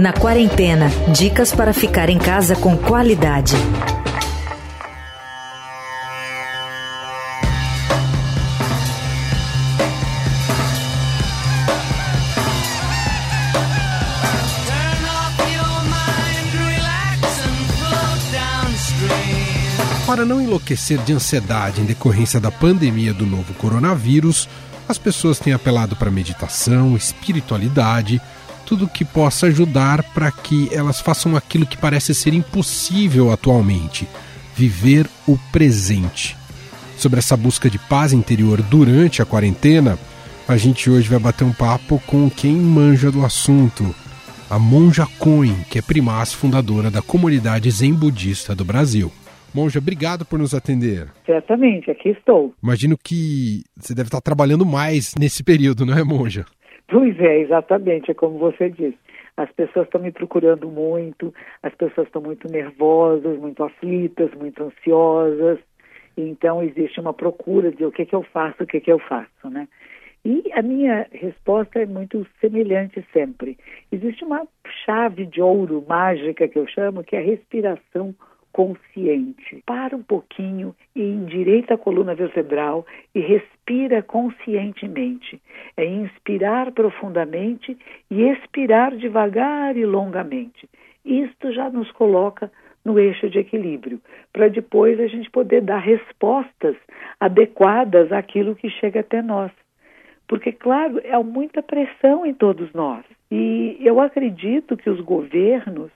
Na quarentena, dicas para ficar em casa com qualidade. Para não enlouquecer de ansiedade em decorrência da pandemia do novo coronavírus, as pessoas têm apelado para meditação, espiritualidade, tudo que possa ajudar para que elas façam aquilo que parece ser impossível atualmente: viver o presente. Sobre essa busca de paz interior durante a quarentena, a gente hoje vai bater um papo com quem manja do assunto, a Monja Coen, que é primaz fundadora da comunidade Zen Budista do Brasil. Monja, obrigado por nos atender. Certamente, aqui estou. Imagino que você deve estar trabalhando mais nesse período, não é, Monja? Pois é, exatamente, é como você disse. As pessoas estão me procurando muito, as pessoas estão muito nervosas, muito aflitas, muito ansiosas. Então existe uma procura de o que, que eu faço, o que, que eu faço, né? E a minha resposta é muito semelhante sempre. Existe uma chave de ouro mágica que eu chamo, que é a respiração consciente. Para um pouquinho e endireita a coluna vertebral e respira conscientemente. É inspirar profundamente e expirar devagar e longamente. Isto já nos coloca no eixo de equilíbrio, para depois a gente poder dar respostas adequadas àquilo que chega até nós. Porque, claro, há muita pressão em todos nós. E eu acredito que os governos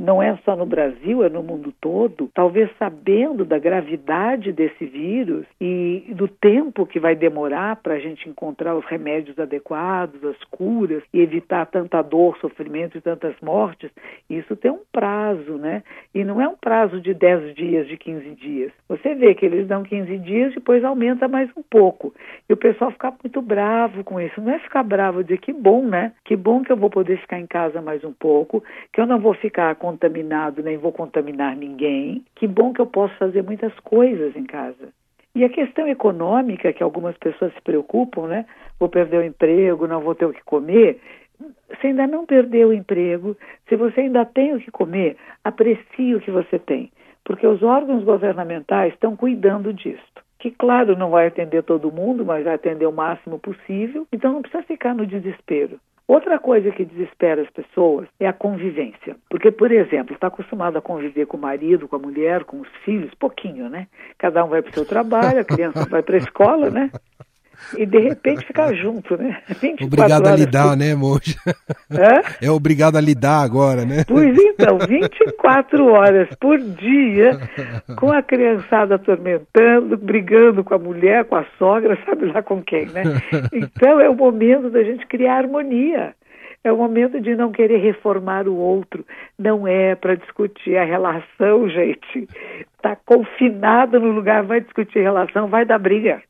não é só no Brasil, é no mundo todo, talvez sabendo da gravidade desse vírus e do tempo que vai demorar para a gente encontrar os remédios adequados, as curas e evitar tanta dor, sofrimento e tantas mortes, isso tem um prazo, né? E não é um prazo de 10 dias, de 15 dias. Você vê que eles dão 15 dias, depois aumenta mais um pouco. E o pessoal fica muito bravo com isso. Não é ficar bravo, dizer que bom, né? Que bom que eu vou poder ficar em casa mais um pouco, que eu não vou ficar com contaminado, nem vou contaminar ninguém. Que bom que eu posso fazer muitas coisas em casa. E a questão econômica, que algumas pessoas se preocupam, né? Vou perder o emprego, não vou ter o que comer. Você ainda não perdeu o emprego, se você ainda tem o que comer, aprecie o que você tem, porque os órgãos governamentais estão cuidando disso. Que, claro, não vai atender todo mundo, mas vai atender o máximo possível, então não precisa ficar no desespero. Outra coisa que desespera as pessoas é a convivência. Porque, por exemplo, está acostumado a conviver com o marido, com a mulher, com os filhos, pouquinho, né? Cada um vai para o seu trabalho, a criança vai para a escola, né? E de repente ficar junto, né? Obrigado a lidar, por... né, Moja? É? é obrigado a lidar agora, né? Pois então, 24 horas por dia, com a criançada atormentando, brigando com a mulher, com a sogra, sabe lá com quem, né? Então é o momento da gente criar harmonia. É o momento de não querer reformar o outro. Não é para discutir a relação, gente. Está confinado no lugar, vai discutir relação, vai dar briga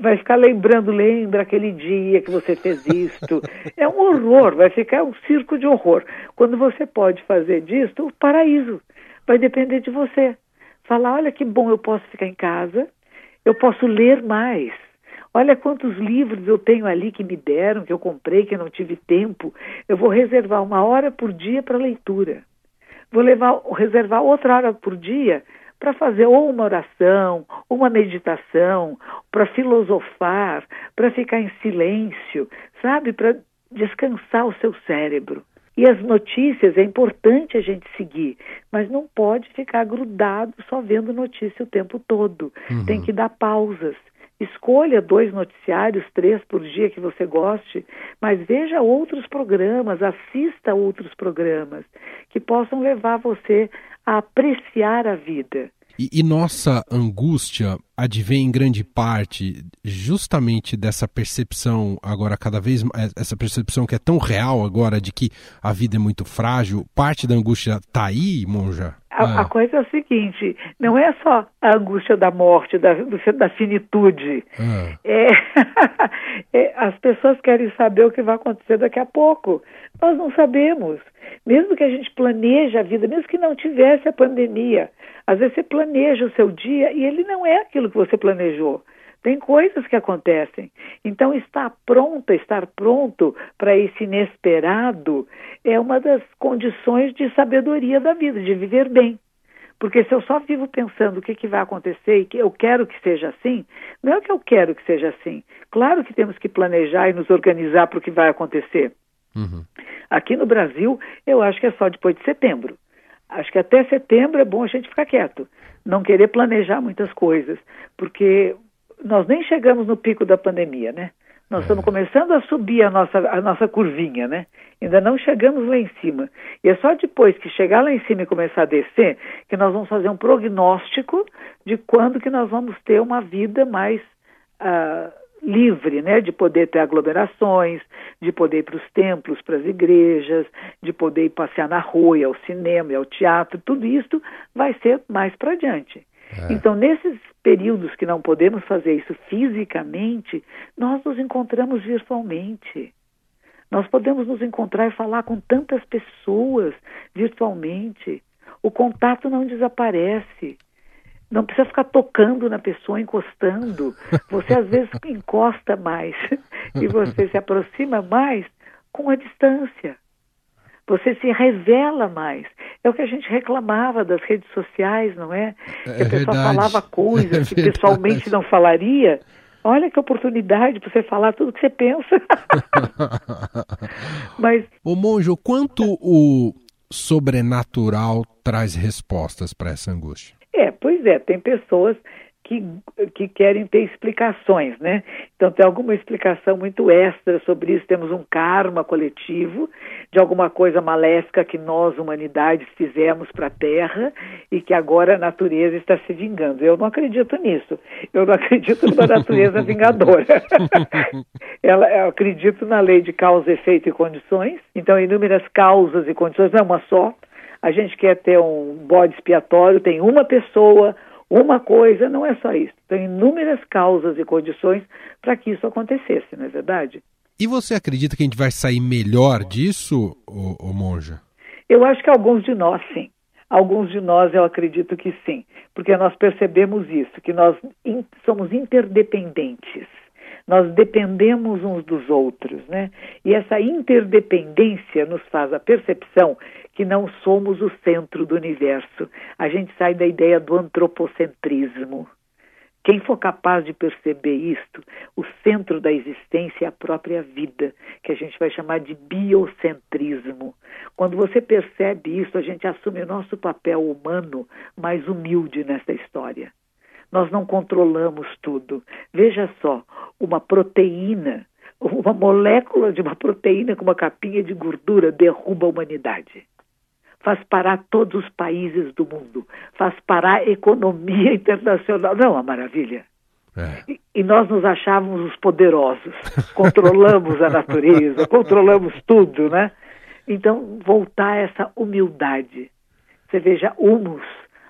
vai ficar lembrando, lembra aquele dia que você fez isto. É um horror, vai ficar um circo de horror. Quando você pode fazer disto, o paraíso. Vai depender de você. Falar, olha que bom, eu posso ficar em casa, eu posso ler mais. Olha quantos livros eu tenho ali que me deram, que eu comprei, que eu não tive tempo. Eu vou reservar uma hora por dia para leitura. Vou levar, reservar outra hora por dia para fazer ou uma oração, uma meditação, para filosofar, para ficar em silêncio, sabe? Para descansar o seu cérebro. E as notícias é importante a gente seguir, mas não pode ficar grudado só vendo notícia o tempo todo. Uhum. Tem que dar pausas. Escolha dois noticiários, três por dia que você goste, mas veja outros programas, assista a outros programas que possam levar você a apreciar a vida. E, e, nossa angústia advém em grande parte justamente dessa percepção agora cada vez mais, essa percepção que é tão real agora de que a vida é muito frágil. Parte da angústia está aí, Monja? A, é. a, coisa é o seguinte, não é só a angústia da morte, da, da finitude. É. É, é, as pessoas querem saber o que vai acontecer daqui a pouco. Nós não sabemos. Mesmo que a gente planeje a vida, mesmo que não tivesse a pandemia, às vezes você planeja o seu dia e ele não é aquilo que você planejou. Tem coisas que acontecem. Então, estar pronta, estar pronto para esse inesperado é uma das condições de sabedoria da vida, de viver bem. Porque se eu só vivo pensando o que, que vai acontecer e que eu quero que seja assim, não é o que eu quero que seja assim. Claro que temos que planejar e nos organizar para o que vai acontecer. Uhum. Aqui no Brasil, eu acho que é só depois de setembro. Acho que até setembro é bom a gente ficar quieto, não querer planejar muitas coisas, porque nós nem chegamos no pico da pandemia, né? Nós é. estamos começando a subir a nossa, a nossa curvinha, né? Ainda não chegamos lá em cima. E é só depois que chegar lá em cima e começar a descer que nós vamos fazer um prognóstico de quando que nós vamos ter uma vida mais uh, livre, né? De poder ter aglomerações, de poder ir para os templos, para as igrejas, de poder ir passear na rua, ao cinema, ao teatro. Tudo isso vai ser mais para adiante. É. Então, nesses períodos que não podemos fazer isso fisicamente, nós nos encontramos virtualmente. Nós podemos nos encontrar e falar com tantas pessoas virtualmente. O contato não desaparece. Não precisa ficar tocando na pessoa, encostando. Você às vezes encosta mais e você se aproxima mais com a distância. Você se revela mais. É o que a gente reclamava das redes sociais, não é? é que a pessoa verdade. falava coisas é que pessoalmente não falaria. Olha que oportunidade para você falar tudo que você pensa. Mas. Ô Monjo, quanto o sobrenatural traz respostas para essa angústia? É, pois é, tem pessoas que, que querem ter explicações, né? Então tem alguma explicação muito extra sobre isso. Temos um karma coletivo de alguma coisa maléfica que nós, humanidades, fizemos para a Terra e que agora a natureza está se vingando. Eu não acredito nisso. Eu não acredito numa natureza vingadora. Ela, eu acredito na lei de causa, efeito e condições. Então, inúmeras causas e condições, não é uma só. A gente quer ter um bode expiatório, tem uma pessoa, uma coisa, não é só isso. Tem inúmeras causas e condições para que isso acontecesse, não é verdade? E você acredita que a gente vai sair melhor disso, ô, ô Monja? Eu acho que alguns de nós, sim. Alguns de nós eu acredito que sim, porque nós percebemos isso, que nós in, somos interdependentes. Nós dependemos uns dos outros, né? E essa interdependência nos faz a percepção que não somos o centro do universo. A gente sai da ideia do antropocentrismo. Quem for capaz de perceber isto, o centro da existência é a própria vida, que a gente vai chamar de biocentrismo. Quando você percebe isso, a gente assume o nosso papel humano mais humilde nessa história. Nós não controlamos tudo. Veja só, uma proteína, uma molécula de uma proteína com uma capinha de gordura derruba a humanidade faz parar todos os países do mundo, faz parar a economia internacional. Não, uma maravilha. É. E, e, nós nos achávamos os poderosos, controlamos a natureza, controlamos tudo, né? Então, voltar a essa humildade. Você veja, humus,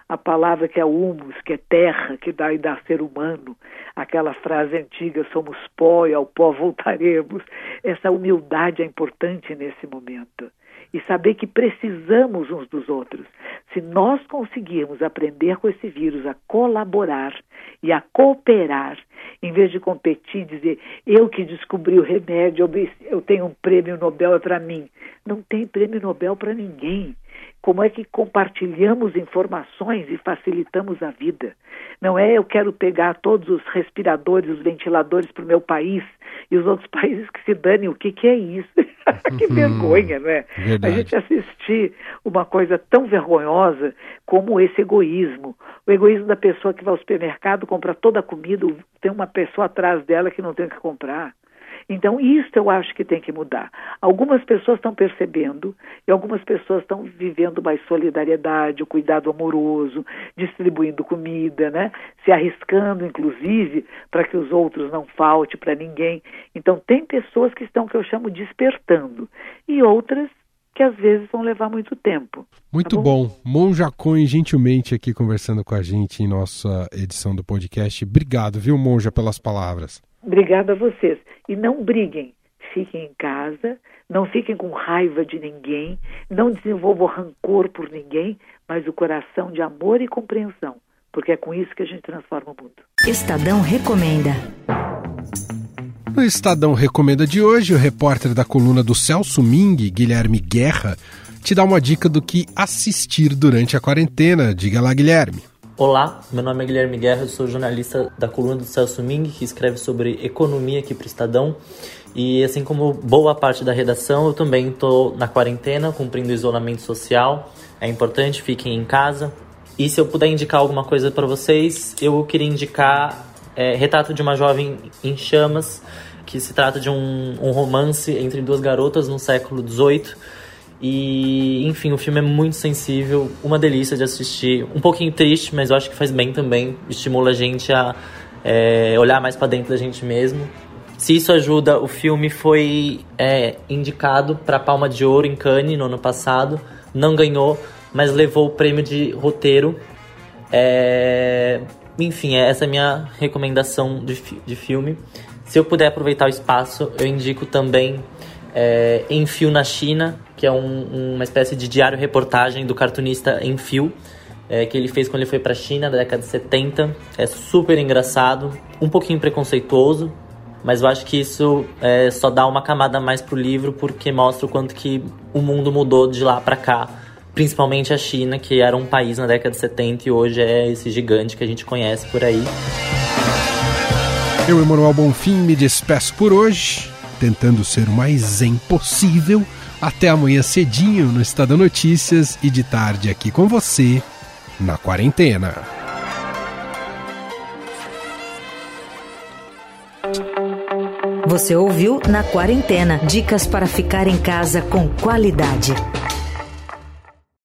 a palavra que é humus, que é terra, que dá e dá ser humano, aquela frase antiga, somos pó e ao pó voltaremos. Essa humildade é importante nesse momento e saber que precisamos uns dos outros. Se nós conseguirmos aprender com esse vírus a colaborar e a cooperar, em vez de competir, dizer eu que descobri o remédio, eu tenho um prêmio Nobel para mim. Não tem prêmio Nobel para ninguém. Como é que compartilhamos informações e facilitamos a vida? Não é eu quero pegar todos os respiradores, os ventiladores para o meu país e os outros países que se danem. O que, que é isso? que uhum. vergonha, né? Verdade. A gente assistir uma coisa tão vergonhosa como esse egoísmo. O egoísmo da pessoa que vai ao supermercado, compra toda a comida, tem uma pessoa atrás dela que não tem o que comprar. Então, isso eu acho que tem que mudar. Algumas pessoas estão percebendo e algumas pessoas estão vivendo mais solidariedade, o cuidado amoroso, distribuindo comida, né? Se arriscando, inclusive, para que os outros não falte para ninguém. Então, tem pessoas que estão, que eu chamo, despertando. E outras que às vezes vão levar muito tempo. Muito tá bom? bom. Monja Cohen, gentilmente aqui conversando com a gente em nossa edição do podcast. Obrigado, viu, Monja, pelas palavras. Obrigada a vocês. E não briguem. Fiquem em casa, não fiquem com raiva de ninguém, não desenvolvam rancor por ninguém, mas o coração de amor e compreensão porque é com isso que a gente transforma o mundo. Estadão Recomenda. No Estadão Recomenda de hoje, o repórter da coluna do Celso Ming, Guilherme Guerra, te dá uma dica do que assistir durante a quarentena. Diga lá, Guilherme. Olá, meu nome é Guilherme Guerra, eu sou jornalista da coluna do Celso Ming, que escreve sobre economia aqui para o Estadão. E assim como boa parte da redação, eu também estou na quarentena, cumprindo isolamento social. É importante, fiquem em casa. E se eu puder indicar alguma coisa para vocês, eu queria indicar é, Retrato de uma Jovem em Chamas, que se trata de um, um romance entre duas garotas no século XVIII e, enfim, o filme é muito sensível, uma delícia de assistir. Um pouquinho triste, mas eu acho que faz bem também. Estimula a gente a é, olhar mais para dentro da gente mesmo. Se isso ajuda, o filme foi é, indicado para Palma de Ouro em Cannes no ano passado. Não ganhou, mas levou o prêmio de roteiro. É, enfim, essa é a minha recomendação de, de filme. Se eu puder aproveitar o espaço, eu indico também é, Enfio na China, que é um, uma espécie de diário-reportagem do cartunista Enfio, é, que ele fez quando ele foi para a China, na década de 70. É super engraçado, um pouquinho preconceituoso, mas eu acho que isso é, só dá uma camada mais pro livro, porque mostra o quanto que o mundo mudou de lá para cá, principalmente a China, que era um país na década de 70 e hoje é esse gigante que a gente conhece por aí. Eu, Emanuel Bonfim, me despeço por hoje tentando ser o mais zen possível. Até amanhã cedinho no Estado Notícias e de tarde aqui com você na quarentena. Você ouviu Na Quarentena dicas para ficar em casa com qualidade.